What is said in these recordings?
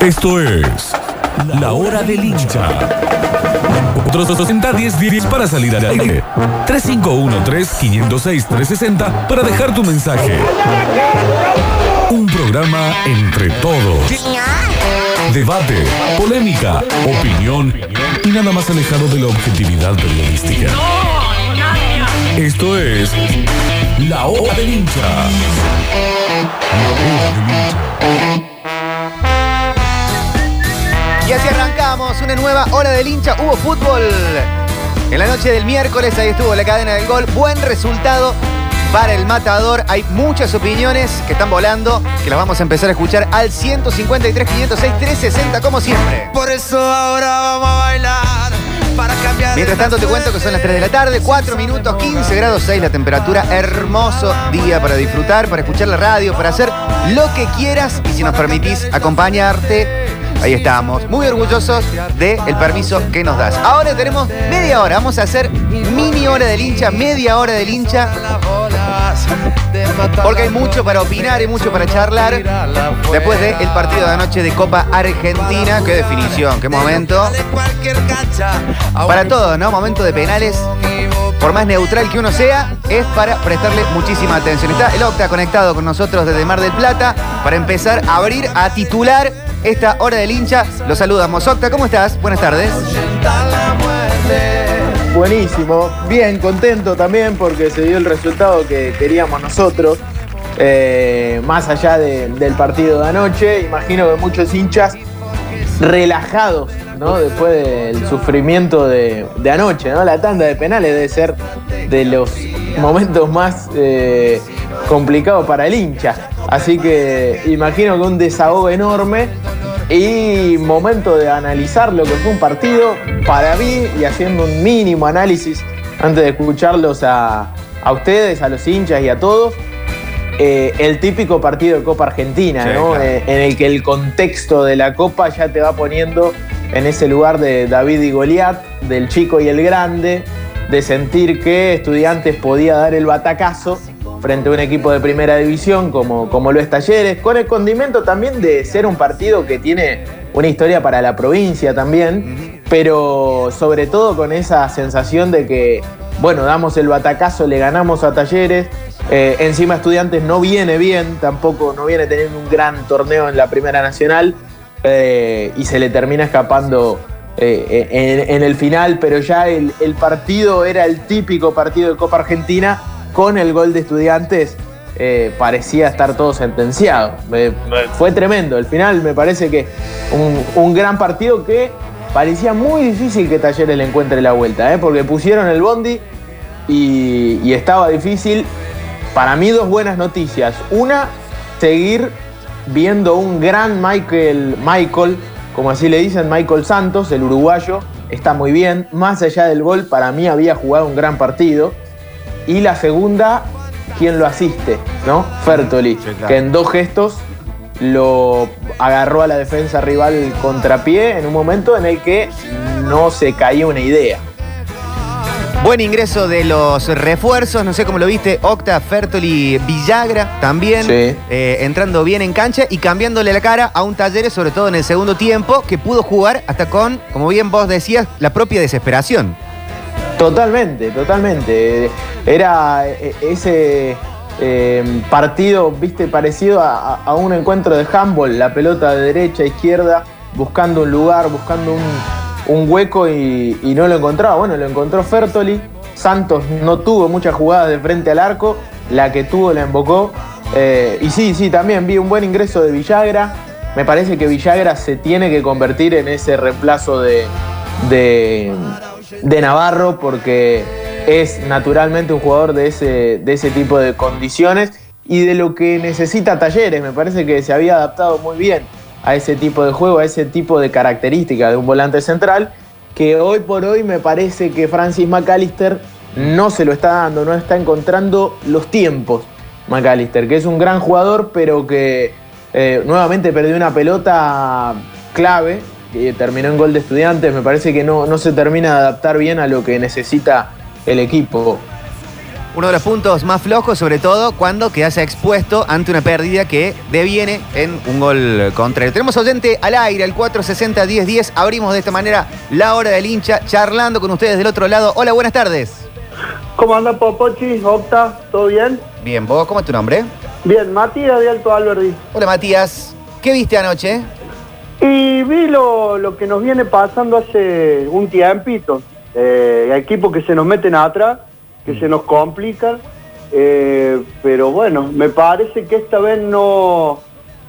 Esto es La Hora del Hincha. Otros 60 10 10 para salir al aire. 3513-506-360 para dejar tu mensaje. Un programa entre todos. Debate, polémica, opinión y nada más alejado de la objetividad periodística. Esto es La Hora del Hincha. La Hora del Hincha. Y así arrancamos una nueva hora del hincha. Hubo fútbol en la noche del miércoles. Ahí estuvo la cadena del gol. Buen resultado para el matador. Hay muchas opiniones que están volando, que las vamos a empezar a escuchar al 153, 506, 360, como siempre. Por eso ahora vamos a bailar. Para cambiar Mientras tanto te cuento que son las 3 de la tarde, 4 minutos, 15 grados 6 la temperatura, hermoso día para disfrutar, para escuchar la radio, para hacer lo que quieras y si nos permitís acompañarte, ahí estamos, muy orgullosos del permiso que nos das. Ahora tenemos media hora, vamos a hacer mini hora del hincha, media hora del hincha, de porque hay mucho para opinar y mucho para charlar después del partido de anoche de Copa Argentina, qué definición, qué momento. de. Para todos, ¿no? Momento de penales. Por más neutral que uno sea, es para prestarle muchísima atención. Está el Octa conectado con nosotros desde Mar del Plata para empezar a abrir, a titular esta hora del hincha. Lo saludamos. Octa, ¿cómo estás? Buenas tardes. Buenísimo, bien contento también porque se dio el resultado que queríamos nosotros. Eh, más allá de- del partido de anoche, imagino que muchos hinchas relajados, ¿no? Después del sufrimiento de, de anoche, ¿no? La tanda de penales debe ser de los momentos más eh, complicados para el hincha. Así que imagino que un desahogo enorme y momento de analizar lo que fue un partido para mí y haciendo un mínimo análisis antes de escucharlos a, a ustedes, a los hinchas y a todos. eh, el típico partido de Copa Argentina, Sí, ¿no? claro. Eh, en el que el contexto de la Copa ya te va poniendo en ese lugar de David y Goliat, del chico y el grande, de sentir que Estudiantes podía dar el batacazo frente a un equipo de primera división como, como lo es Talleres, con el condimento también de ser un partido que tiene una historia para la provincia también, pero sobre todo con esa sensación de que, bueno, damos el batacazo, le ganamos a Talleres, eh, encima Estudiantes no viene bien, tampoco no viene teniendo un gran torneo en la Primera Nacional eh, y se le termina escapando eh, en, en el final, pero ya el, el partido era el típico partido de Copa Argentina con el gol de Estudiantes. eh, parecía estar todo sentenciado. Eh, fue tremendo. El final me parece que un, un gran partido que parecía muy difícil que Talleres le encuentre la vuelta, eh, porque pusieron el bondi y, y estaba difícil. Para mí dos buenas noticias. Una, seguir viendo un gran Michael, Michael, como así le dicen, Michael Santos, el uruguayo, está muy bien. Más allá del gol, para mí había jugado un gran partido. Y la segunda, quien lo asiste, ¿no? Fertoli, claro. que en dos gestos lo agarró a la defensa rival contrapié en un momento en el que no se caía una idea. Buen ingreso de los refuerzos, no sé cómo lo viste, Octa, Fertoli, Villagra también, Sí. eh, entrando bien en cancha y cambiándole la cara a un Talleres, sobre todo en el segundo tiempo, que pudo jugar hasta con, como bien vos decías, la propia desesperación. Totalmente, totalmente. Era eh, ese eh, partido, viste, parecido a, a- un encuentro de handball, la pelota de derecha a izquierda, buscando un lugar, buscando un, un hueco y, y no lo encontraba. Bueno, lo encontró Fertoli. Santos no tuvo muchas jugadas de frente al arco, la que tuvo la embocó. Eh, y sí, sí, también vi un buen ingreso de Villagra. Me parece que Villagra se tiene que convertir en ese reemplazo de, de, de Navarro porque es naturalmente un jugador de ese, de ese tipo de condiciones y de lo que necesita Talleres. Me parece que se había adaptado muy bien a ese tipo de juego, a ese tipo de características de un volante central, que hoy por hoy me parece que Francis McAllister no se lo está dando, no está encontrando los tiempos. McAllister, que es un gran jugador, pero que eh, nuevamente perdió una pelota clave, que terminó en gol de estudiantes, me parece que no, no se termina de adaptar bien a lo que necesita el equipo. Uno de los puntos más flojos, sobre todo cuando quedas expuesto ante una pérdida que deviene en un gol contrario. Tenemos oyente al aire, al 460-1010. Abrimos de esta manera la hora del hincha, charlando con ustedes del otro lado. Hola, buenas tardes. ¿Cómo anda Popochi? Octa, ¿todo bien? Bien, ¿vos cómo es tu nombre? Bien, Matías de Alto Alberdi. Hola, Matías. ¿Qué viste anoche? Y vi lo, lo que nos viene pasando hace un tiempito. Eh, equipos que se nos meten atrás, que se nos complican. eh, pero bueno, me parece que esta vez no,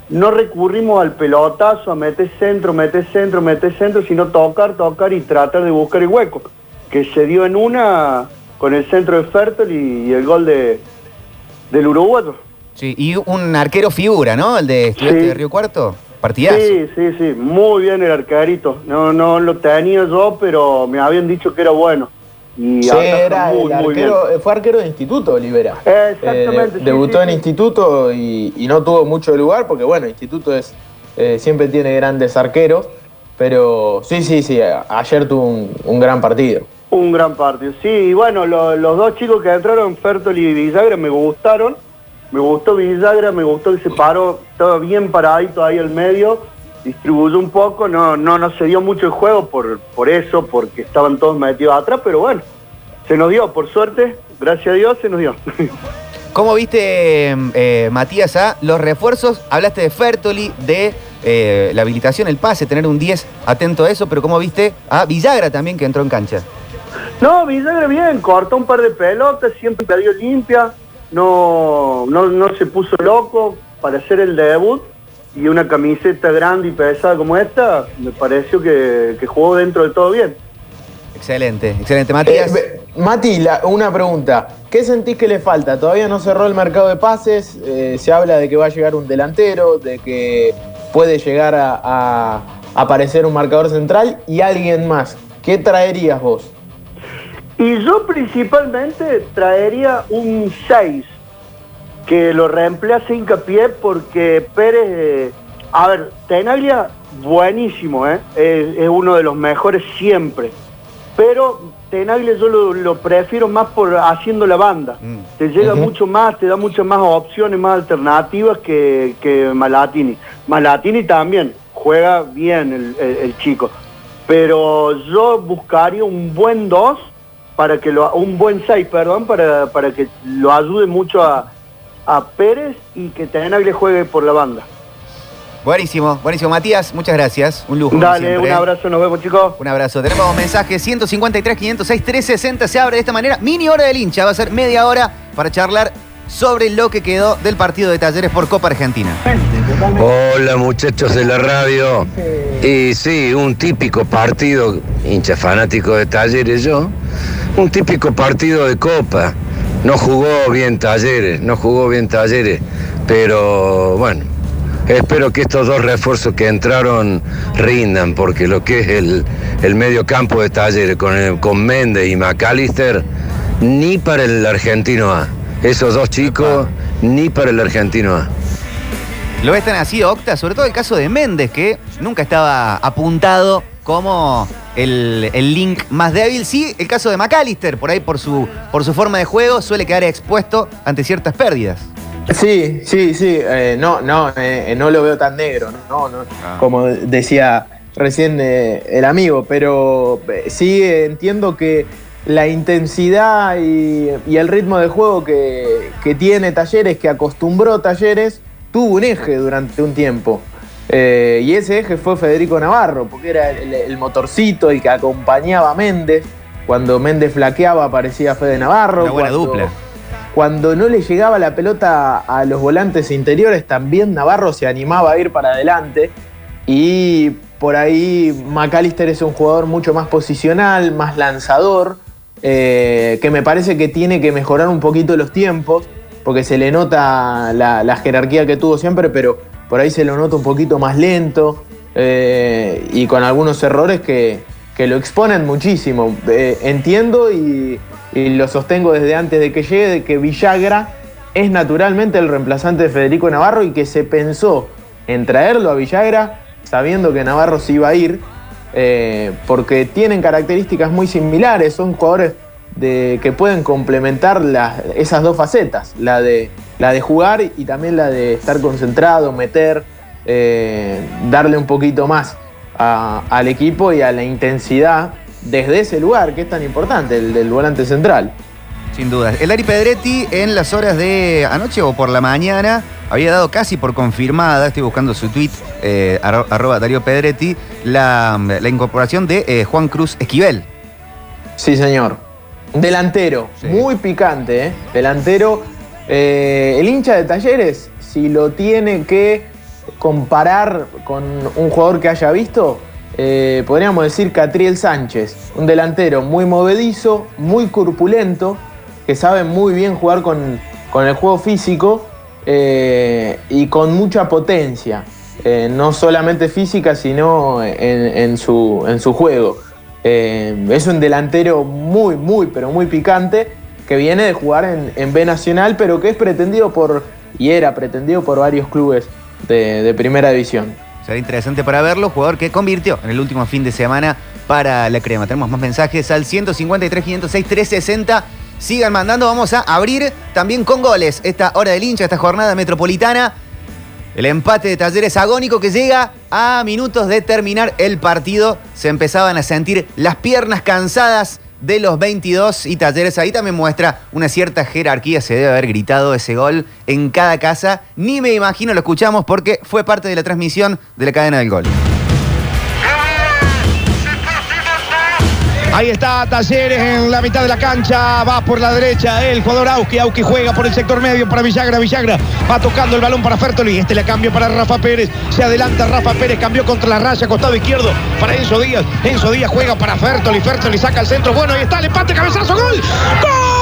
no recurrimos al pelotazo, a meter centro, meter centro, meter centro, sino tocar, tocar y tratar de buscar el hueco. Que se dio en una con el centro de Fertel y, y el gol de, del uruguayo. Sí, y un arquero figura, ¿no? El de Estudiantes Sí. de Río Cuarto. Partidazo. Sí, sí, sí, muy bien el arquerito. No, no lo tenía yo, pero me habían dicho que era bueno. Y Sí, era muy, el muy bien. arquero, fue arquero de instituto, Olivera. Exactamente, Eh, sí, debutó sí, en instituto y, y no tuvo mucho lugar porque, bueno, instituto es eh, siempre tiene grandes arqueros. Pero sí, sí, sí, ayer tuvo un, un gran partido. Un gran partido. Sí, y bueno, lo- los dos chicos que entraron, Fertol y Villagra, me gustaron. Me gustó Villagra, me gustó que se paró, estaba bien paradito ahí al medio, distribuyó un poco, no, no, no se dio mucho el juego por, por eso, porque estaban todos metidos atrás, pero bueno, se nos dio, por suerte, gracias a Dios se nos dio. ¿Cómo viste, eh, Matías, a los refuerzos? Hablaste de Fertoli, de eh, la habilitación, el pase, tener un 10 atento a eso, pero ¿cómo viste a Villagra también que entró en cancha? No, Villagra bien, cortó un par de pelotas, siempre perdió limpia, no, no, no se puso loco para hacer el debut y una camiseta grande y pesada como esta, me pareció que, que jugó dentro de todo bien. Excelente, excelente. Matías, Eh, Mati, la- una pregunta. ¿Qué sentís que le falta? Todavía no cerró el mercado de pases. eh, se habla de que va a llegar un delantero, de que puede llegar a, a aparecer un marcador central y alguien más. ¿Qué traerías vos? Y yo principalmente traería un 6, que lo reemplace hincapié porque Pérez, eh, a ver, Tenaglia, buenísimo, ¿eh? es, es uno de los mejores siempre, pero Tenaglia yo lo, lo prefiero más por haciendo la banda, Mm. te llega mucho más, te da muchas más opciones, más alternativas que, que Malatini. Malatini también juega bien el, el- el chico, pero yo buscaría un buen 2 para que lo un buen 6, perdón, para, para que lo ayude mucho a, a Pérez y que Tenaglia juegue por la banda. buenísimo, buenísimo. Matías, muchas gracias. Un lujo. Dale, un ¿eh? abrazo, nos vemos chicos. Un abrazo. Tenemos mensaje 153 506 360. Se abre de esta manera. Mini hora del hincha. Va a ser media hora para charlar sobre lo que quedó del partido de Talleres por Copa Argentina. Hola muchachos de la radio. Y sí, un típico partido, hincha fanático de talleres yo, un típico partido de copa. No jugó bien talleres, no jugó bien talleres, pero bueno, espero que estos dos refuerzos que entraron rindan, porque lo que es el, el medio campo de talleres con, el- con Méndez y McAllister, ni para el argentino A. Esos dos chicos, ni para el argentino A. Lo ves tan así, Octa, sobre todo el caso de Méndez, que nunca estaba apuntado como el, el link más débil. Sí, el caso de McAllister, por ahí por su, por su forma de juego, suele quedar expuesto ante ciertas pérdidas. Sí, sí, sí. eh, no, no, eh, no lo veo tan negro, no, no, Ah. como decía recién eh, el amigo, pero eh, sí eh, entiendo que la intensidad y, y el ritmo de juego que, que tiene Talleres, que acostumbró Talleres, tuvo un eje durante un tiempo. Eh, y ese eje fue Federico Navarro, porque era el, el motorcito, el que acompañaba a Méndez. Cuando Méndez flaqueaba aparecía Fede Navarro. Una buena cuando- dupla. cuando no le llegaba la pelota a los volantes interiores, también Navarro se animaba a ir para adelante. Y por ahí McAllister es un jugador mucho más posicional, más lanzador, eh, que me parece que tiene que mejorar un poquito los tiempos, porque se le nota la, la jerarquía que tuvo siempre, pero por ahí se lo nota un poquito más lento eh, y con algunos errores que, que lo exponen muchísimo. Eh, entiendo y, lo sostengo desde antes de que llegue, de que Villagra es naturalmente el reemplazante de Federico Navarro y que se pensó en traerlo a Villagra sabiendo que Navarro se iba a ir, eh, porque tienen características muy similares, son jugadores de que pueden complementar esas dos facetas, la de, la de jugar y también la de estar concentrado, meter, eh, darle un poquito más a- al equipo y a la intensidad desde ese lugar que es tan importante, el del volante central. Sin duda. El Ari Pedretti en las horas de anoche o por la mañana había dado casi por confirmada, estoy buscando su tweet, eh, arro- arroba Darío Pedretti, la, la incorporación de eh, Juan Cruz Esquivel. Sí, señor. Delantero, Sí. muy picante, ¿eh? Delantero. eh, el hincha de Talleres, si lo tiene que comparar con un jugador que haya visto, eh, podríamos decir Catriel Sánchez. Un delantero muy movedizo, muy corpulento, que sabe muy bien jugar con, con el juego físico eh, y con mucha potencia. No solamente física, sino en, en su, en su juego. Eh, es un delantero muy, muy, pero muy picante que viene de jugar en, B Nacional, pero que es pretendido por, y era pretendido por varios clubes de, de primera división. Será interesante para verlo, jugador que convirtió en el último fin de semana para la crema. Tenemos más mensajes al 153, 506, 360. Sigan mandando, vamos a abrir también con goles esta hora del hincha, esta jornada metropolitana. El empate de Talleres agónico que llega a minutos de terminar el partido. Se empezaban a sentir las piernas cansadas de los 22 y Talleres ahí también muestra una cierta jerarquía. Se debe haber gritado ese gol en cada casa. Ni me imagino lo escuchamos porque fue parte de la transmisión de la cadena del gol. Ahí está Talleres en la mitad de la cancha. Va por la derecha el jugador Auski. Auski juega por el sector medio para Villagra. Villagra va tocando el balón para Fertoli. Este le cambio para Rafa Pérez. Se adelanta Rafa Pérez. Cambió contra la raya. Costado izquierdo para Enzo Díaz. Enzo Díaz juega para Fertoli. Fertoli saca el centro. Bueno, ahí está el empate. Cabezazo. Gol. ¡Gol!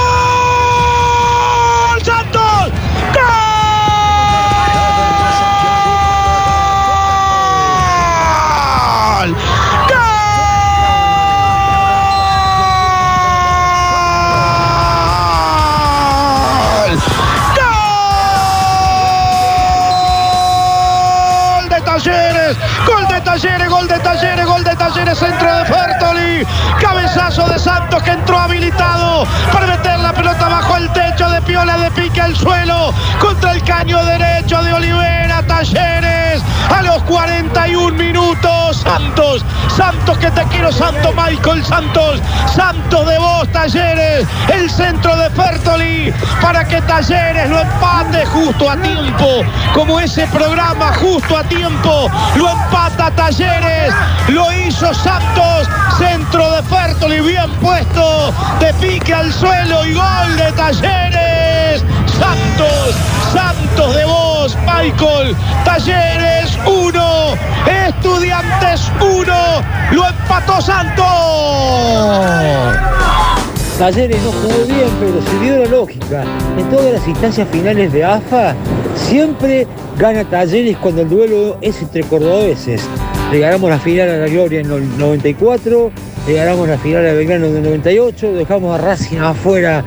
Talleres! Centro de Fertoli. Cabezazo de Santos que entró habilitado para meter la pelota bajo el techo de Piola de pique al suelo contra el caño derecho de Olivera. Talleres a los 41 minutos. Santos, Santos que te quiero, Santo Michael Santos, Santos de vos, Talleres, el centro de Fertoli para que Talleres lo empate justo a tiempo, como ese programa justo a tiempo, lo empata Talleres, lo hizo Santos, centro de Fertoli bien puesto, de pique al suelo y gol de Talleres, Santos, Santos de vos, Michael, Talleres 1, Estudiantes 1, lo empató Santos. Talleres no jugó bien, pero siguió la lógica. En todas las instancias finales de AFA, siempre gana Talleres cuando el duelo es entre cordobeses. Le ganamos la final a la Gloria en el 94, le ganamos la final a Belgrano en el 98, dejamos a Racing afuera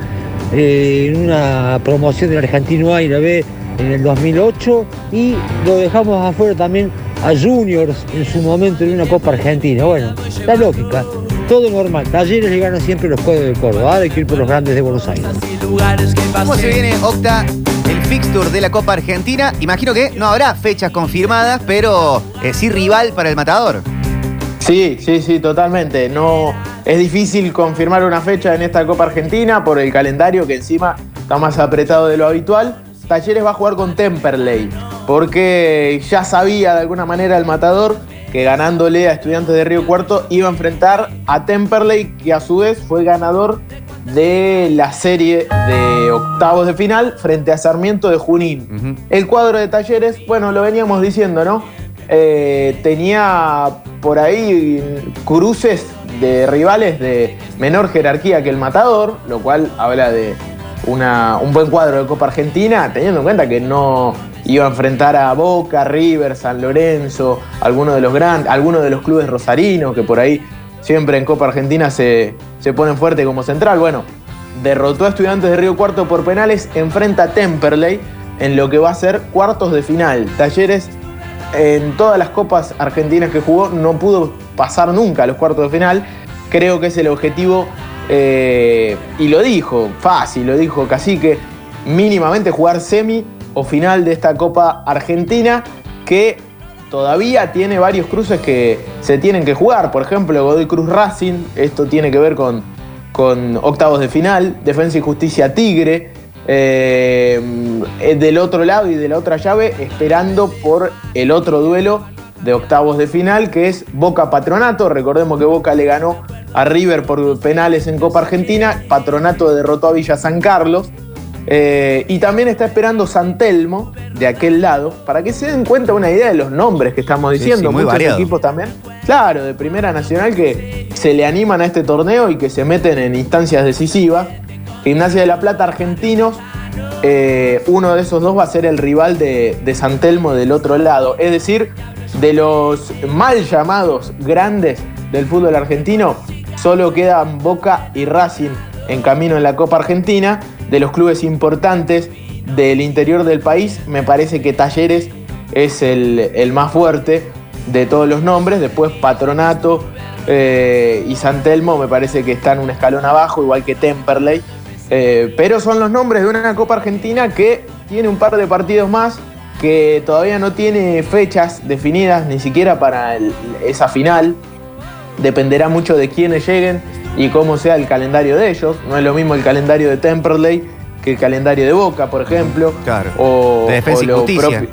eh, en una promoción del Argentino A y la B en el 2008 y lo dejamos afuera también a Juniors en su momento en una Copa Argentina. Bueno, la lógica, todo normal. Talleres le ganan siempre los cuadros de Córdoba. Hay que ir por los grandes de Buenos Aires. ¿Cómo se viene, Octa, fixture de la Copa Argentina? Imagino que no habrá fechas confirmadas, pero eh, sí rival para el matador. Sí, sí, sí, totalmente. No, es difícil confirmar una fecha en esta Copa Argentina por el calendario que encima está más apretado de lo habitual. Talleres va a jugar con Temperley, porque ya sabía de alguna manera el matador que ganándole a Estudiantes de Río Cuarto iba a enfrentar a Temperley, que a su vez fue ganador de la serie de octavos de final frente a Sarmiento de Junín. El cuadro de Talleres, bueno, lo veníamos diciendo, ¿no? Eh, tenía por ahí cruces de rivales de menor jerarquía que el Matador, lo cual habla de una- un buen cuadro de Copa Argentina, teniendo en cuenta que no iba a enfrentar a Boca, River, San Lorenzo, algunos de los grandes, algunos de los clubes rosarinos que por ahí siempre en Copa Argentina se, se ponen fuerte como central. Bueno, derrotó a Estudiantes de Río Cuarto por penales, enfrenta a Temperley en lo que va a ser cuartos de final. Talleres en todas las copas argentinas que jugó no pudo pasar nunca a los cuartos de final. Creo que es el objetivo eh, y lo dijo, fácil, lo dijo Cacique, mínimamente jugar semi o final de esta Copa Argentina que todavía tiene varios cruces que se tienen que jugar. Por ejemplo, Godoy Cruz Racing, esto tiene que ver con, con octavos de final, Defensa y Justicia Tigre, eh, del otro lado y de la otra llave, esperando por el otro duelo de octavos de final, que es Boca Patronato. Recordemos que Boca le ganó a River por penales en Copa Argentina, Patronato derrotó a Villa San Carlos. Eh, y también está esperando San Telmo de aquel lado, para que se den cuenta una idea de los nombres que estamos diciendo. sí, muy Muchos variado. equipos también, claro, de Primera Nacional que se le animan a este torneo y que se meten en instancias decisivas. Gimnasia de la Plata, argentinos, eh, uno de esos dos va a ser el rival de, de San Telmo del otro lado. Es decir, de los mal llamados grandes del fútbol argentino, solo quedan Boca y Racing en camino en la Copa Argentina. De los clubes importantes del interior del país, me parece que Talleres es el, más fuerte de todos los nombres. Después Patronato eh, y San Telmo me parece que están un escalón abajo, igual que Temperley. Eh, pero son los nombres de una Copa Argentina que tiene un par de partidos más, que todavía no tiene fechas definidas ni siquiera para esa final. Dependerá mucho de quiénes lleguen y cómo sea el calendario de ellos. No es lo mismo el calendario de Temperley que el calendario de Boca, por ejemplo. Claro. O, De Defensa o y Justicia.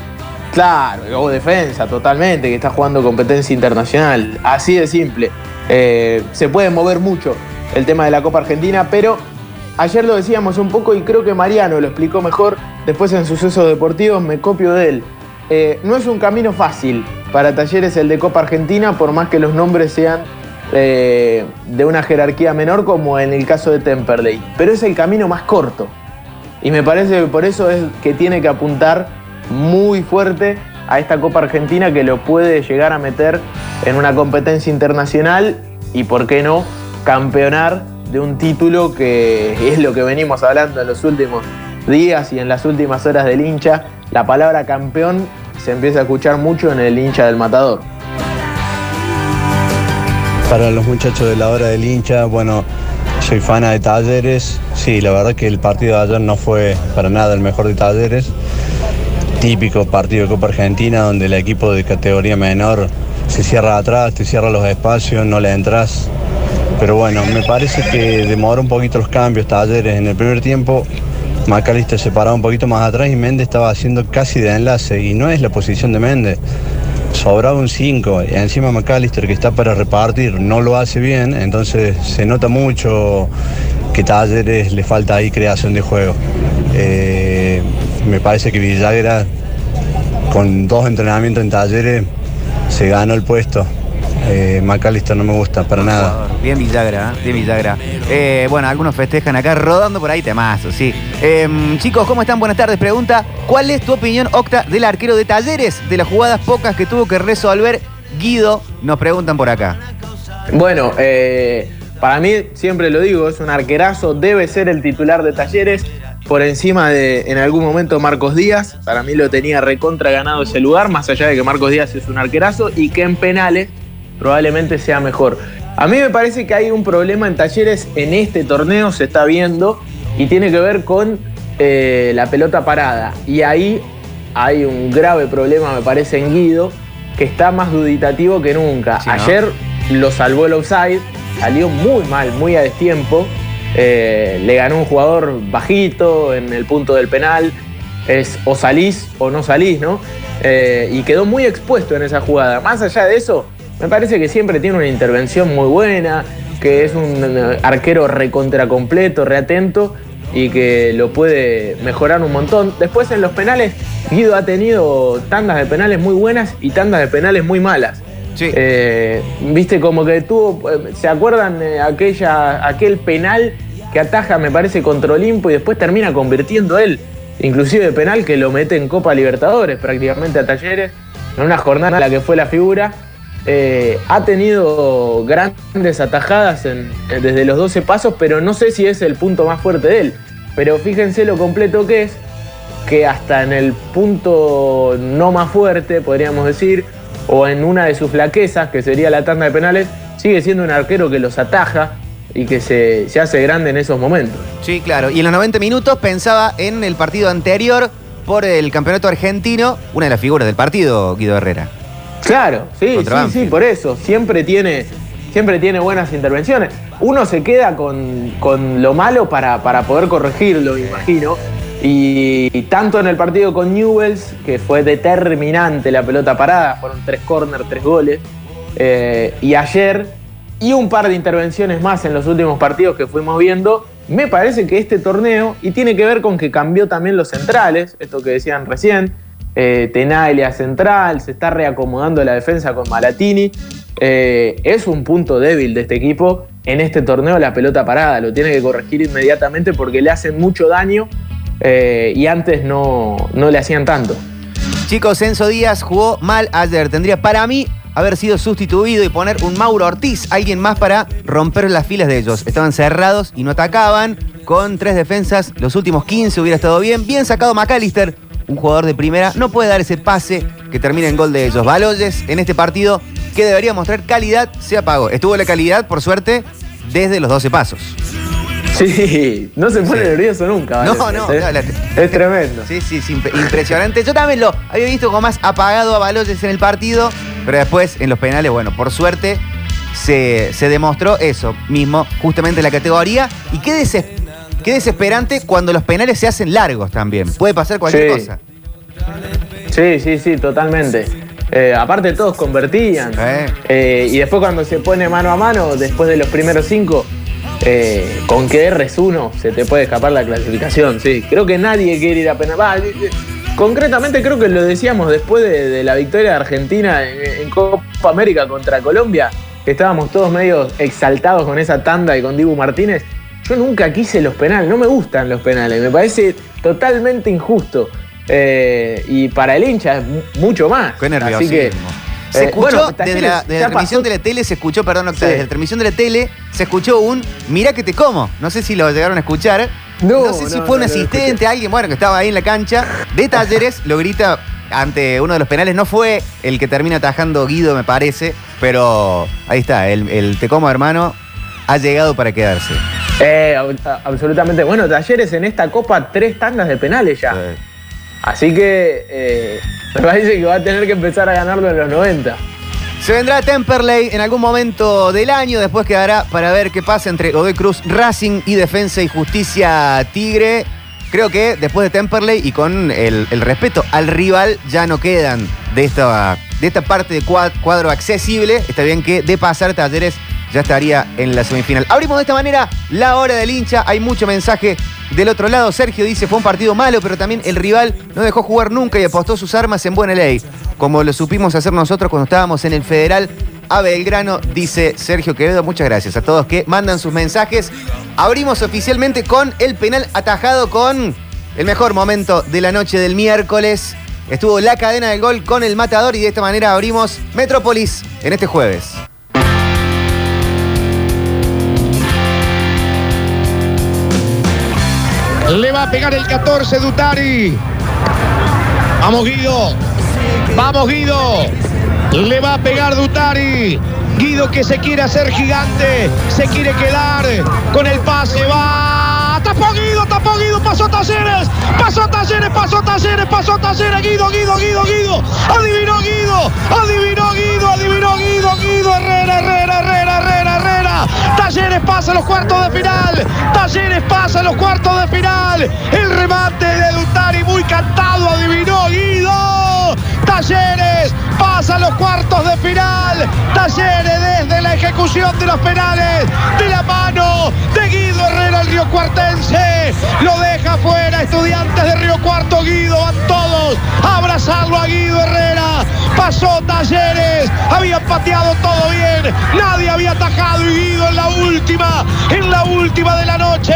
Claro, o defensa, totalmente, que está jugando competencia internacional. Así de simple. Eh, se puede mover mucho el tema de la Copa Argentina, pero ayer lo decíamos un poco y creo que Mariano lo explicó mejor. Después en Sucesos Deportivos me copio de él. Eh, no es un camino fácil para Talleres el de Copa Argentina, por más que los nombres sean eh, de una jerarquía menor, como en el caso de Temperley. Pero es el camino más corto. Y me parece que por eso es que tiene que apuntar muy fuerte a esta Copa Argentina que lo puede llegar a meter en una competencia internacional y, por qué no, campeonar de un título que es lo que venimos hablando en los últimos días y en las últimas horas del hincha. La palabra campeón se empieza a escuchar mucho en el hincha del matador. Para los muchachos de la hora del hincha, bueno, soy fana de Talleres. Sí, la verdad que el partido de ayer no fue para nada el mejor de Talleres. Típico partido de Copa Argentina donde el equipo de categoría menor se cierra atrás, te cierra los espacios, no le entras. Pero bueno, me parece que demoró un poquito los cambios Talleres. En el primer tiempo, Macalister se paraba un poquito más atrás y Méndez estaba haciendo casi de enlace. Y no es la posición de Méndez sobraba un 5 y encima McAllister que está para repartir no lo hace bien, entonces se nota mucho que Talleres le falta ahí creación de juego. Eh, me parece que Villagra con dos entrenamientos en Talleres se ganó el puesto. Eh, McAllister no me gusta para nada. Bien Villagra, ¿eh? bien Villagra. Eh, bueno, algunos festejan acá rodando por ahí temazo, sí. Em, chicos, ¿cómo están? Buenas tardes. Pregunta, ¿cuál es tu opinión, Octa, del arquero de Talleres? De las jugadas pocas que tuvo que resolver Guido, nos preguntan por acá. Bueno, eh, para mí, siempre lo digo, es un arquerazo, debe ser el titular de Talleres, por encima de en algún momento Marcos Díaz. Para mí lo tenía recontra ganado ese lugar, más allá de que Marcos Díaz es un arquerazo y que en penales probablemente sea mejor. A mí me parece que hay un problema en Talleres en este torneo, se está viendo, y tiene que ver con eh, la pelota parada. Y ahí hay un grave problema, me parece, en Guido, que está más duditativo que nunca. Sí, ¿no? Ayer lo salvó el offside, salió muy mal, muy a destiempo. eh, le ganó un jugador bajito en el punto del penal. Es o salís o no salís, ¿no? Eh, y quedó muy expuesto en esa jugada. Más allá de eso, me parece que siempre tiene una intervención muy buena, que es un arquero recontra completo, reatento y que lo puede mejorar un montón. Después en los penales, Guido ha tenido tandas de penales muy buenas y tandas de penales muy malas. Sí. Eh, Viste, como que tuvo. eh, ¿Se acuerdan eh, aquella, aquel penal que ataja, me parece, contra Olimpo y después termina convirtiendo él, inclusive penal que lo mete en Copa Libertadores prácticamente a Talleres, en una jornada en la que fue la figura? Eh, ha tenido grandes atajadas desde los 12 pasos, pero no sé si es el punto más fuerte de él. Pero fíjense lo completo que es, que hasta en el punto no más fuerte, podríamos decir, o en una de sus flaquezas, que sería la tanda de penales, sigue siendo un arquero que los ataja, y que se hace grande en esos momentos. Sí, claro. Y en los 90 minutos pensaba en el partido anterior por el campeonato argentino, una de las figuras del partido, Guido Herrera. Claro, sí, sí, Banfield. sí, por eso. Siempre tiene, siempre tiene buenas intervenciones. Uno se queda con, con lo malo para, para poder corregirlo, me imagino. Y, y tanto en el partido con Newells, que fue determinante la pelota parada, fueron tres corners, tres goles. eh, y ayer, y un par de intervenciones más en los últimos partidos que fuimos viendo, me parece que este torneo, y tiene que ver con que cambió también los centrales, esto que decían recién, eh, Tenaglia central, se está reacomodando la defensa con Malatini. Eh, es un punto débil de este equipo en este torneo la pelota parada, lo tiene que corregir inmediatamente porque le hacen mucho daño eh, y antes no, no le hacían tanto. Chicos, Enzo Díaz jugó mal ayer. Tendría para mí haber sido sustituido y poner un Mauro Ortiz, alguien más para romper las filas de ellos. Estaban cerrados y no atacaban. Con tres defensas, los últimos 15 hubiera estado bien. Bien sacado McAllister, un jugador de primera. No puede dar ese pase que termina en gol de ellos. Baloyes en este partido que debería mostrar calidad se apagó. Estuvo la calidad, por suerte, desde los 12 pasos. Sí, no se pone nervioso nunca. No, no, es, no, la- es tremendo. Sí, sí, sí, imp- impresionante. Yo también lo había visto como más apagado a Baloyes en el partido, pero después en los penales, bueno, por suerte se, se demostró eso mismo, justamente en la categoría. Y qué, deses- qué desesperante cuando los penales se hacen largos también. Puede pasar cualquier Sí. cosa. Sí, sí, sí, totalmente. Eh, aparte todos convertían. Eh. Eh, y después cuando se pone mano a mano, después de los primeros cinco, eh, con que erres uno, se te puede escapar la clasificación. Sí, creo que nadie quiere ir a penal. Concretamente creo que lo decíamos después de, de la victoria de Argentina en, en Copa América contra Colombia, que estábamos todos medio exaltados con esa tanda y con Dibu Martínez. Yo nunca quise los penales, no me gustan los penales, me parece totalmente injusto. Eh, y para el hincha es mu- mucho más. Qué Así que, nerviosismo. Se eh, escuchó bueno, desde la, desde la transmisión pasó- de la tele, se escuchó, perdón, Octavio, Sí. desde la transmisión de la tele se escuchó un mira que te como. No sé si lo llegaron a escuchar. No, No, sé si no, fue un no asistente, alguien, bueno, que estaba ahí en la cancha de talleres, lo grita ante uno de los penales. No fue el que termina atajando Guido, me parece, pero ahí está, el, el te como hermano ha llegado para quedarse. Eh, absolutamente. Bueno, Talleres en esta copa, tres tandas de penales ya. Así que eh, me parece que va a tener que empezar a ganarlo en los 90. Se vendrá Temperley en algún momento del año, después quedará para ver qué pasa entre Godoy Cruz Racing y Defensa y Justicia Tigre. Creo que después de Temperley y con el, el respeto al rival ya no quedan de esta, de esta parte de cuad- cuadro accesible. Está bien que de pasar Talleres ya estaría en la semifinal. Abrimos de esta manera la hora del hincha. Hay mucho mensaje del otro lado. Sergio dice fue un partido malo, pero también el rival no dejó jugar nunca y apostó sus armas en buena ley. Como lo supimos hacer nosotros cuando estábamos en el Federal a Belgrano, dice Sergio Quevedo. Muchas gracias a todos que mandan sus mensajes. Abrimos oficialmente con el penal atajado con el mejor momento de la noche del miércoles. Estuvo la cadena del gol con el matador y de esta manera abrimos Metrópolis en este jueves. Le va a pegar el 14 Dutari. Vamos Guido. Vamos Guido. Le va a pegar Dutari. Guido que se quiere hacer gigante. Se quiere quedar con el pase. Va. Tapó Guido, tapó Guido. Pasó Talleres. Pasó Talleres, pasó Talleres, pasó Talleres. Guido, Guido, Guido, Guido. Adivinó Guido. Adivinó Guido, adivinó Guido, Guido. Herrera, Herrera, Herrera, Herrera, Herrera. Talleres pasa a los cuartos de final. Talleres pasa a los cuartos de final. El remate de Dutari muy cantado. Adivinó Guido. Talleres pasa a los cuartos de final. Talleres desde la ejecución de los penales. De la mano de Guido Herrera, el Río Cuartense. Lo deja fuera. Estudiantes de Río Cuarto. Guido van todos a abrazarlo a Guido Herrera. Pasó Talleres. Habían pateado todo bien. Nadie había atajado y Guido en la última. En la última de la noche.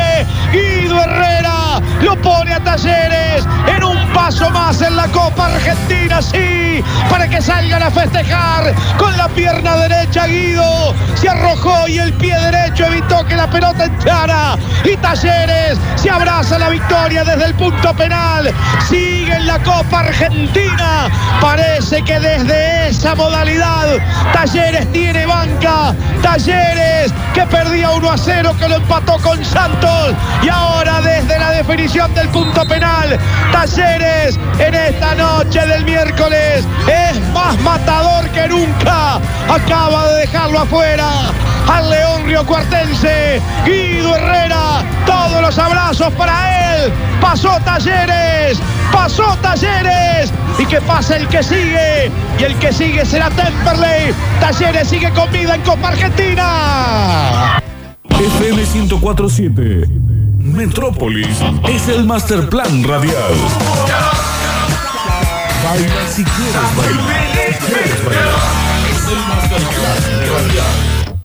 Guido Herrera lo pone a Talleres en un paso más en la Copa Argentina. Sí, para que salgan a festejar con la pierna derecha. Guido, se arrojó y el pie derecho evitó que la pelota entrara. Y Talleres se abraza la victoria desde el punto penal. En la Copa Argentina. Parece que desde esa modalidad Talleres tiene banca. Talleres que perdía 1 a 0, que lo empató con Santos. Y ahora desde la definición del punto penal, Talleres en esta noche del miércoles es más matador que nunca. Acaba de dejarlo afuera al León Río Cuartense, Guido Herrera, todos los abrazos para él. Pasó Talleres, pasó Talleres y que pasa el que sigue y el que sigue será Temperley. Talleres sigue con vida en Copa Argentina. FM 1047. Metrópolis es el master plan radial. Baila si quieres bailar. Si quieres bailar.